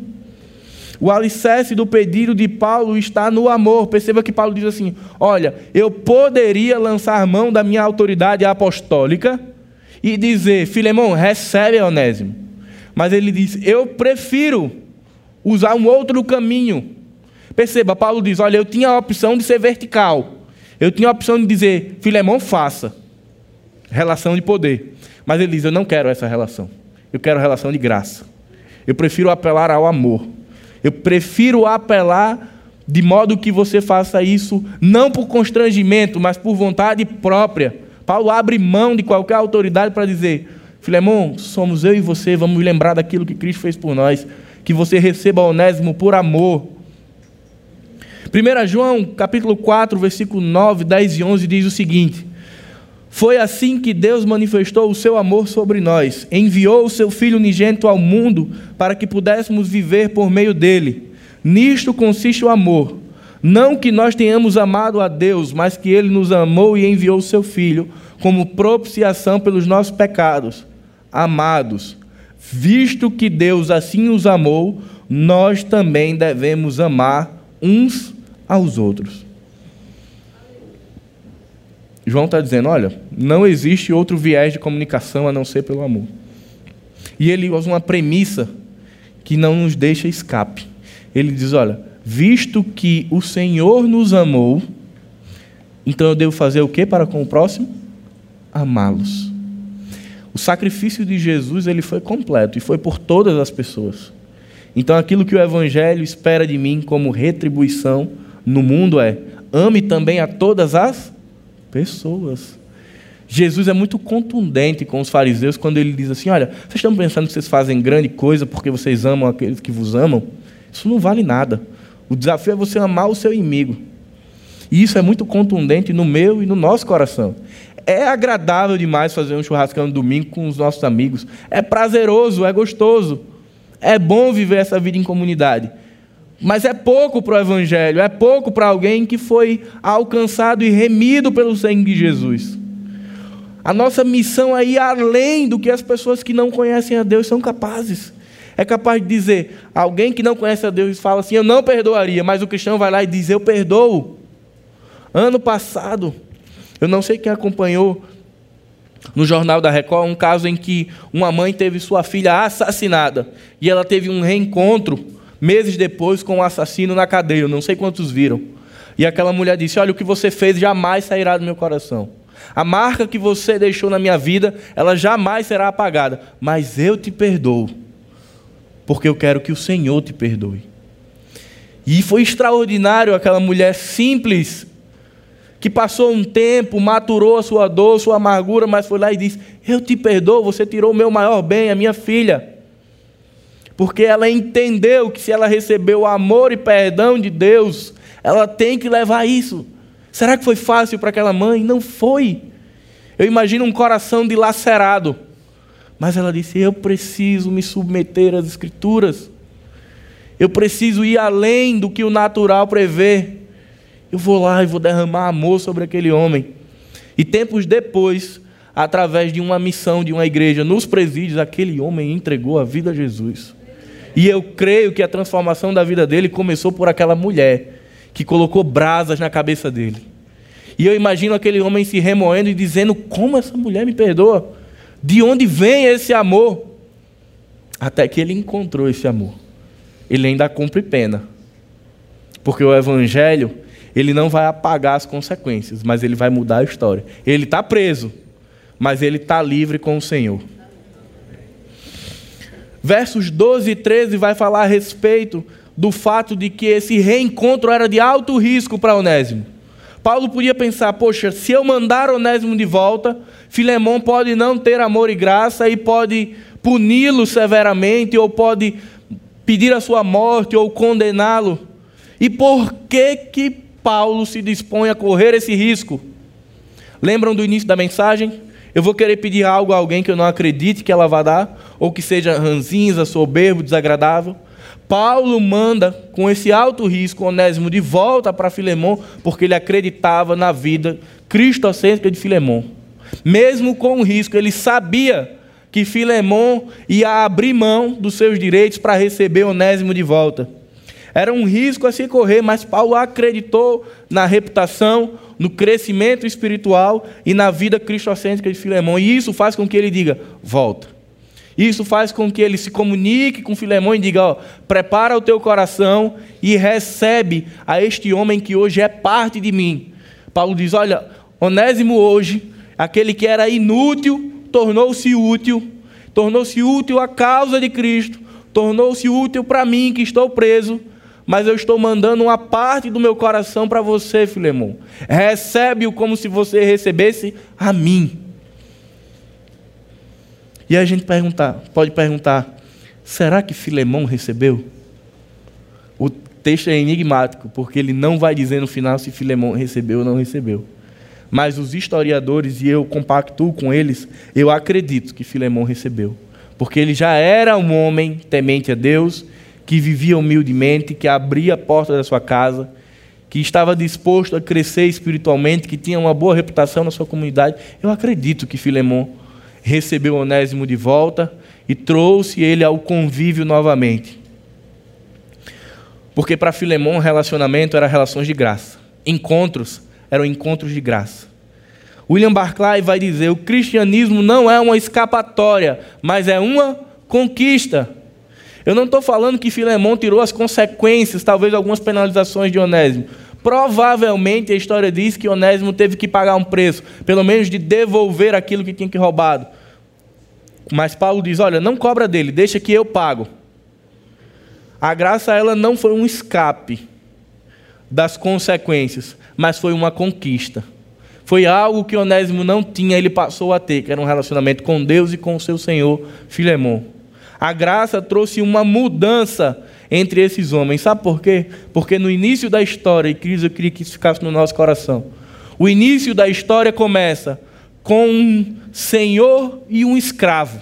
O alicerce do pedido de Paulo está no amor. Perceba que Paulo diz assim: Olha, eu poderia lançar mão da minha autoridade apostólica e dizer, Filemão, recebe Onésimo. Mas ele diz, eu prefiro usar um outro caminho. Perceba, Paulo diz, olha, eu tinha a opção de ser vertical. Eu tinha a opção de dizer, Filemão, faça. Relação de poder. Mas ele diz, eu não quero essa relação. Eu quero relação de graça. Eu prefiro apelar ao amor. Eu prefiro apelar de modo que você faça isso não por constrangimento, mas por vontade própria Paulo abre mão de qualquer autoridade para dizer: Filemão, somos eu e você, vamos lembrar daquilo que Cristo fez por nós, que você receba Onésimo por amor. 1 João, capítulo 4, versículo 9, 10 e 11 diz o seguinte: Foi assim que Deus manifestou o seu amor sobre nós, enviou o seu Filho unigênito ao mundo para que pudéssemos viver por meio dele. Nisto consiste o amor não que nós tenhamos amado a Deus, mas que Ele nos amou e enviou o Seu Filho como propiciação pelos nossos pecados. Amados, visto que Deus assim nos amou, nós também devemos amar uns aos outros. João está dizendo: olha, não existe outro viés de comunicação a não ser pelo amor. E ele usa uma premissa que não nos deixa escape. Ele diz: olha, visto que o Senhor nos amou, então eu devo fazer o que para com o próximo? Amá-los. O sacrifício de Jesus ele foi completo e foi por todas as pessoas. Então aquilo que o Evangelho espera de mim como retribuição no mundo é: ame também a todas as pessoas. Jesus é muito contundente com os fariseus quando ele diz assim: Olha, vocês estão pensando que vocês fazem grande coisa porque vocês amam aqueles que vos amam? Isso não vale nada. O desafio é você amar o seu inimigo. E isso é muito contundente no meu e no nosso coração. É agradável demais fazer um churrascão no domingo com os nossos amigos. É prazeroso, é gostoso. É bom viver essa vida em comunidade. Mas é pouco para o Evangelho, é pouco para alguém que foi alcançado e remido pelo sangue de Jesus. A nossa missão é ir além do que as pessoas que não conhecem a Deus são capazes. É capaz de dizer, alguém que não conhece a Deus fala assim, eu não perdoaria, mas o cristão vai lá e diz, eu perdoo. Ano passado, eu não sei quem acompanhou no Jornal da Record um caso em que uma mãe teve sua filha assassinada e ela teve um reencontro meses depois com o um assassino na cadeia. Eu não sei quantos viram. E aquela mulher disse: Olha, o que você fez jamais sairá do meu coração. A marca que você deixou na minha vida, ela jamais será apagada. Mas eu te perdoo, porque eu quero que o Senhor te perdoe. E foi extraordinário aquela mulher simples que passou um tempo, maturou a sua dor, sua amargura, mas foi lá e disse: Eu te perdoo, você tirou o meu maior bem, a minha filha. Porque ela entendeu que se ela recebeu o amor e perdão de Deus, ela tem que levar isso. Será que foi fácil para aquela mãe? Não foi. Eu imagino um coração dilacerado. Mas ela disse: Eu preciso me submeter às Escrituras. Eu preciso ir além do que o natural prevê. Eu vou lá e vou derramar amor sobre aquele homem. E tempos depois, através de uma missão de uma igreja nos presídios, aquele homem entregou a vida a Jesus. E eu creio que a transformação da vida dele começou por aquela mulher que colocou brasas na cabeça dele. E eu imagino aquele homem se remoendo e dizendo: Como essa mulher me perdoa? De onde vem esse amor? Até que ele encontrou esse amor. Ele ainda cumpre pena. Porque o Evangelho ele não vai apagar as consequências, mas ele vai mudar a história. Ele está preso, mas ele está livre com o Senhor. Versos 12 e 13 vai falar a respeito do fato de que esse reencontro era de alto risco para Onésimo. Paulo podia pensar: poxa, se eu mandar Onésimo de volta, Filemão pode não ter amor e graça e pode puni-lo severamente, ou pode pedir a sua morte ou condená-lo. E por que que Paulo se dispõe a correr esse risco. Lembram do início da mensagem? Eu vou querer pedir algo a alguém que eu não acredite que ela vai dar, ou que seja ranzinza, soberbo, desagradável. Paulo manda, com esse alto risco, Onésimo de volta para Filemão, porque ele acreditava na vida cristocêntrica de Filemão. Mesmo com o risco, ele sabia que Filemão ia abrir mão dos seus direitos para receber Onésimo de volta. Era um risco a se correr, mas Paulo acreditou na reputação, no crescimento espiritual e na vida cristocêntrica de Filemão. E isso faz com que ele diga: volta. Isso faz com que ele se comunique com Filemão e diga: ó, prepara o teu coração e recebe a este homem que hoje é parte de mim. Paulo diz: olha, Onésimo hoje, aquele que era inútil, tornou-se útil, tornou-se útil à causa de Cristo, tornou-se útil para mim que estou preso mas eu estou mandando uma parte do meu coração para você, Filemão. Recebe-o como se você recebesse a mim. E a gente perguntar, pode perguntar: será que Filemão recebeu? O texto é enigmático, porque ele não vai dizer no final se Filemão recebeu ou não recebeu. Mas os historiadores, e eu compactuo com eles, eu acredito que Filemão recebeu. Porque ele já era um homem temente a Deus que vivia humildemente, que abria a porta da sua casa, que estava disposto a crescer espiritualmente, que tinha uma boa reputação na sua comunidade. Eu acredito que Filemão recebeu Onésimo de volta e trouxe ele ao convívio novamente. Porque para Filemão, relacionamento era relações de graça. Encontros eram encontros de graça. William Barclay vai dizer: o cristianismo não é uma escapatória, mas é uma conquista. Eu não estou falando que Filemão tirou as consequências, talvez algumas penalizações de Onésimo. Provavelmente a história diz que Onésimo teve que pagar um preço, pelo menos de devolver aquilo que tinha que roubado. Mas Paulo diz: olha, não cobra dele, deixa que eu pago. A graça ela não foi um escape das consequências, mas foi uma conquista. Foi algo que Onésimo não tinha, ele passou a ter, que era um relacionamento com Deus e com o seu Senhor, Filemão. A graça trouxe uma mudança entre esses homens. Sabe por quê? Porque no início da história, e Cris, eu queria que isso ficasse no nosso coração. O início da história começa com um senhor e um escravo.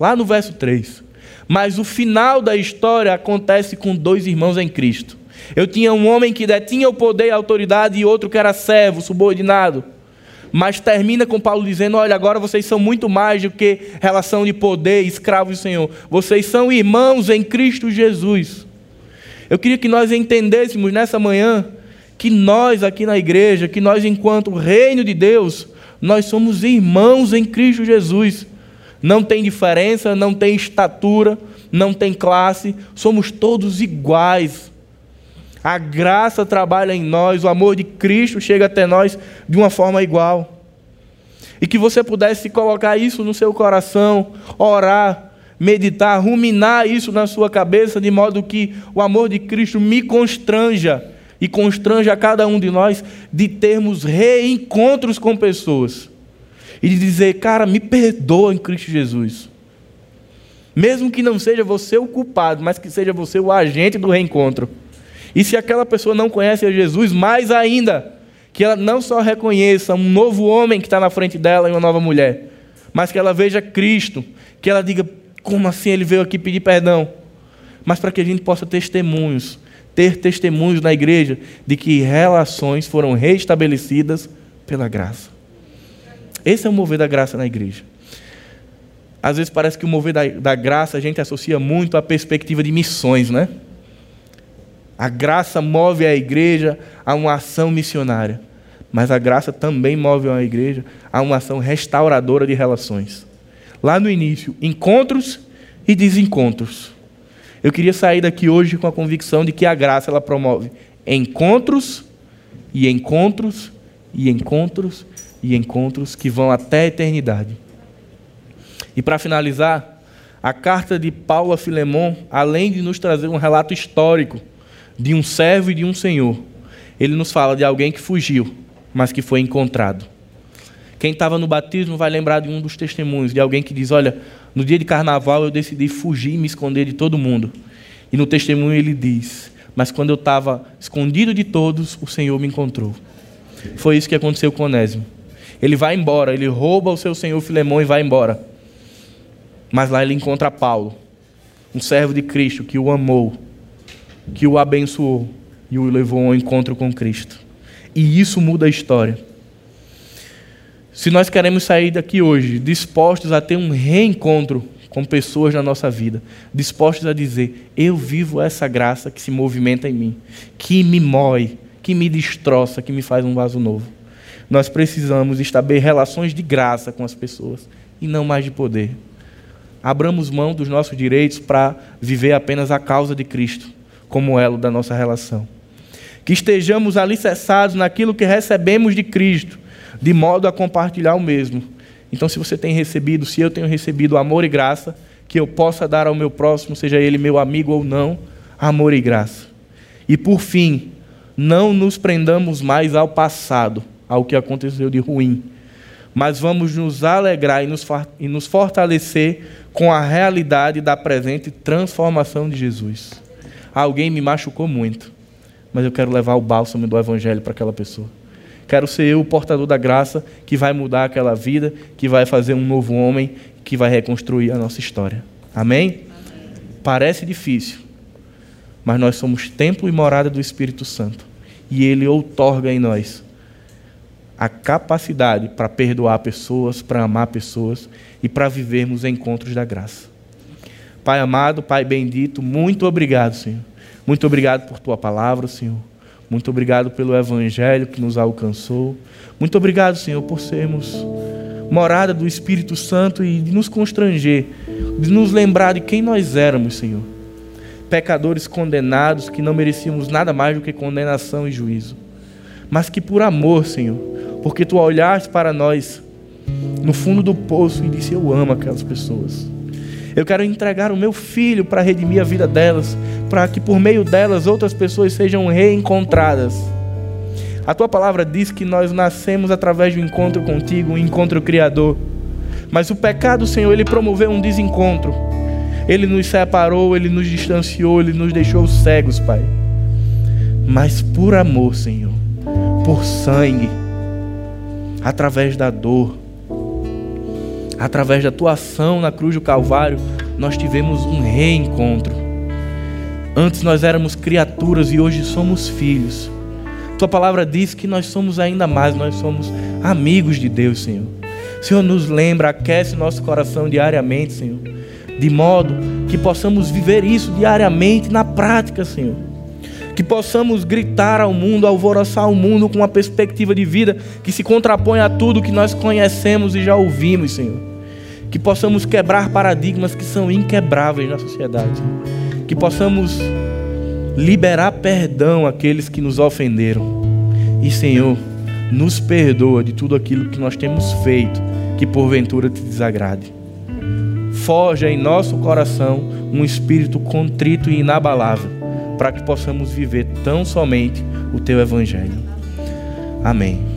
Lá no verso 3. Mas o final da história acontece com dois irmãos em Cristo. Eu tinha um homem que detinha o poder e a autoridade e outro que era servo, subordinado. Mas termina com Paulo dizendo: Olha, agora vocês são muito mais do que relação de poder, escravo do Senhor. Vocês são irmãos em Cristo Jesus. Eu queria que nós entendêssemos nessa manhã que nós aqui na igreja, que nós, enquanto reino de Deus, nós somos irmãos em Cristo Jesus. Não tem diferença, não tem estatura, não tem classe, somos todos iguais. A graça trabalha em nós, o amor de Cristo chega até nós de uma forma igual. E que você pudesse colocar isso no seu coração, orar, meditar, ruminar isso na sua cabeça, de modo que o amor de Cristo me constranja e constranja a cada um de nós de termos reencontros com pessoas e de dizer, cara, me perdoa em Cristo Jesus. Mesmo que não seja você o culpado, mas que seja você o agente do reencontro. E se aquela pessoa não conhece a Jesus, mais ainda, que ela não só reconheça um novo homem que está na frente dela e uma nova mulher, mas que ela veja Cristo, que ela diga, como assim ele veio aqui pedir perdão? Mas para que a gente possa testemunhos, ter testemunhos na igreja de que relações foram restabelecidas pela graça. Esse é o mover da graça na igreja. Às vezes parece que o mover da, da graça a gente associa muito à perspectiva de missões, né? A graça move a igreja a uma ação missionária, mas a graça também move a igreja a uma ação restauradora de relações. Lá no início, encontros e desencontros. Eu queria sair daqui hoje com a convicção de que a graça ela promove encontros e encontros e encontros e encontros que vão até a eternidade. E para finalizar, a carta de Paulo a Filemon, além de nos trazer um relato histórico de um servo e de um senhor. Ele nos fala de alguém que fugiu, mas que foi encontrado. Quem estava no batismo vai lembrar de um dos testemunhos, de alguém que diz: Olha, no dia de carnaval eu decidi fugir e me esconder de todo mundo. E no testemunho ele diz: Mas quando eu estava escondido de todos, o Senhor me encontrou. Foi isso que aconteceu com Onésimo. Ele vai embora, ele rouba o seu senhor Filemão e vai embora. Mas lá ele encontra Paulo, um servo de Cristo que o amou que o abençoou e o levou ao encontro com Cristo. E isso muda a história. Se nós queremos sair daqui hoje dispostos a ter um reencontro com pessoas na nossa vida, dispostos a dizer: Eu vivo essa graça que se movimenta em mim, que me moe, que me destroça, que me faz um vaso novo. Nós precisamos estabelecer relações de graça com as pessoas e não mais de poder. Abramos mão dos nossos direitos para viver apenas a causa de Cristo como elo da nossa relação. Que estejamos alicerçados naquilo que recebemos de Cristo, de modo a compartilhar o mesmo. Então, se você tem recebido, se eu tenho recebido amor e graça, que eu possa dar ao meu próximo, seja ele meu amigo ou não, amor e graça. E por fim, não nos prendamos mais ao passado, ao que aconteceu de ruim, mas vamos nos alegrar e nos, fortalecer com a realidade da presente transformação de Jesus alguém me machucou muito, mas eu quero levar o bálsamo do Evangelho para aquela pessoa. Quero ser eu o portador da graça que vai mudar aquela vida, que vai fazer um novo homem, que vai reconstruir a nossa história. Amém? Amém? Parece difícil, mas nós somos templo e morada do Espírito Santo. E Ele outorga em nós a capacidade para perdoar pessoas, para amar pessoas e para vivermos encontros da graça. Pai amado, Pai bendito, muito obrigado, Senhor. Muito obrigado por tua palavra, Senhor. Muito obrigado pelo evangelho que nos alcançou. Muito obrigado, Senhor, por sermos morada do Espírito Santo e de nos constranger, de nos lembrar de quem nós éramos, Senhor. Pecadores condenados que não merecíamos nada mais do que condenação e juízo. Mas que por amor, Senhor, porque tu olhaste para nós no fundo do poço e disse: Eu amo aquelas pessoas. Eu quero entregar o meu filho para redimir a vida delas, para que por meio delas outras pessoas sejam reencontradas. A tua palavra diz que nós nascemos através um encontro contigo, um encontro criador. Mas o pecado, Senhor, ele promoveu um desencontro. Ele nos separou, Ele nos distanciou, Ele nos deixou cegos, Pai. Mas por amor, Senhor, por sangue, através da dor, através da tua ação na cruz do Calvário, nós tivemos um reencontro. Antes nós éramos criaturas e hoje somos filhos. Tua palavra diz que nós somos ainda mais, nós somos amigos de Deus, Senhor. Senhor, nos lembra, aquece nosso coração diariamente, Senhor, de modo que possamos viver isso diariamente na prática, Senhor. Que possamos gritar ao mundo, alvoroçar o mundo com uma perspectiva de vida que se contrapõe a tudo que nós conhecemos e já ouvimos, Senhor que possamos quebrar paradigmas que são inquebráveis na sociedade, que possamos liberar perdão àqueles que nos ofenderam. E Senhor, nos perdoa de tudo aquilo que nós temos feito que porventura te desagrade. Forja em nosso coração um espírito contrito e inabalável, para que possamos viver tão somente o teu evangelho. Amém.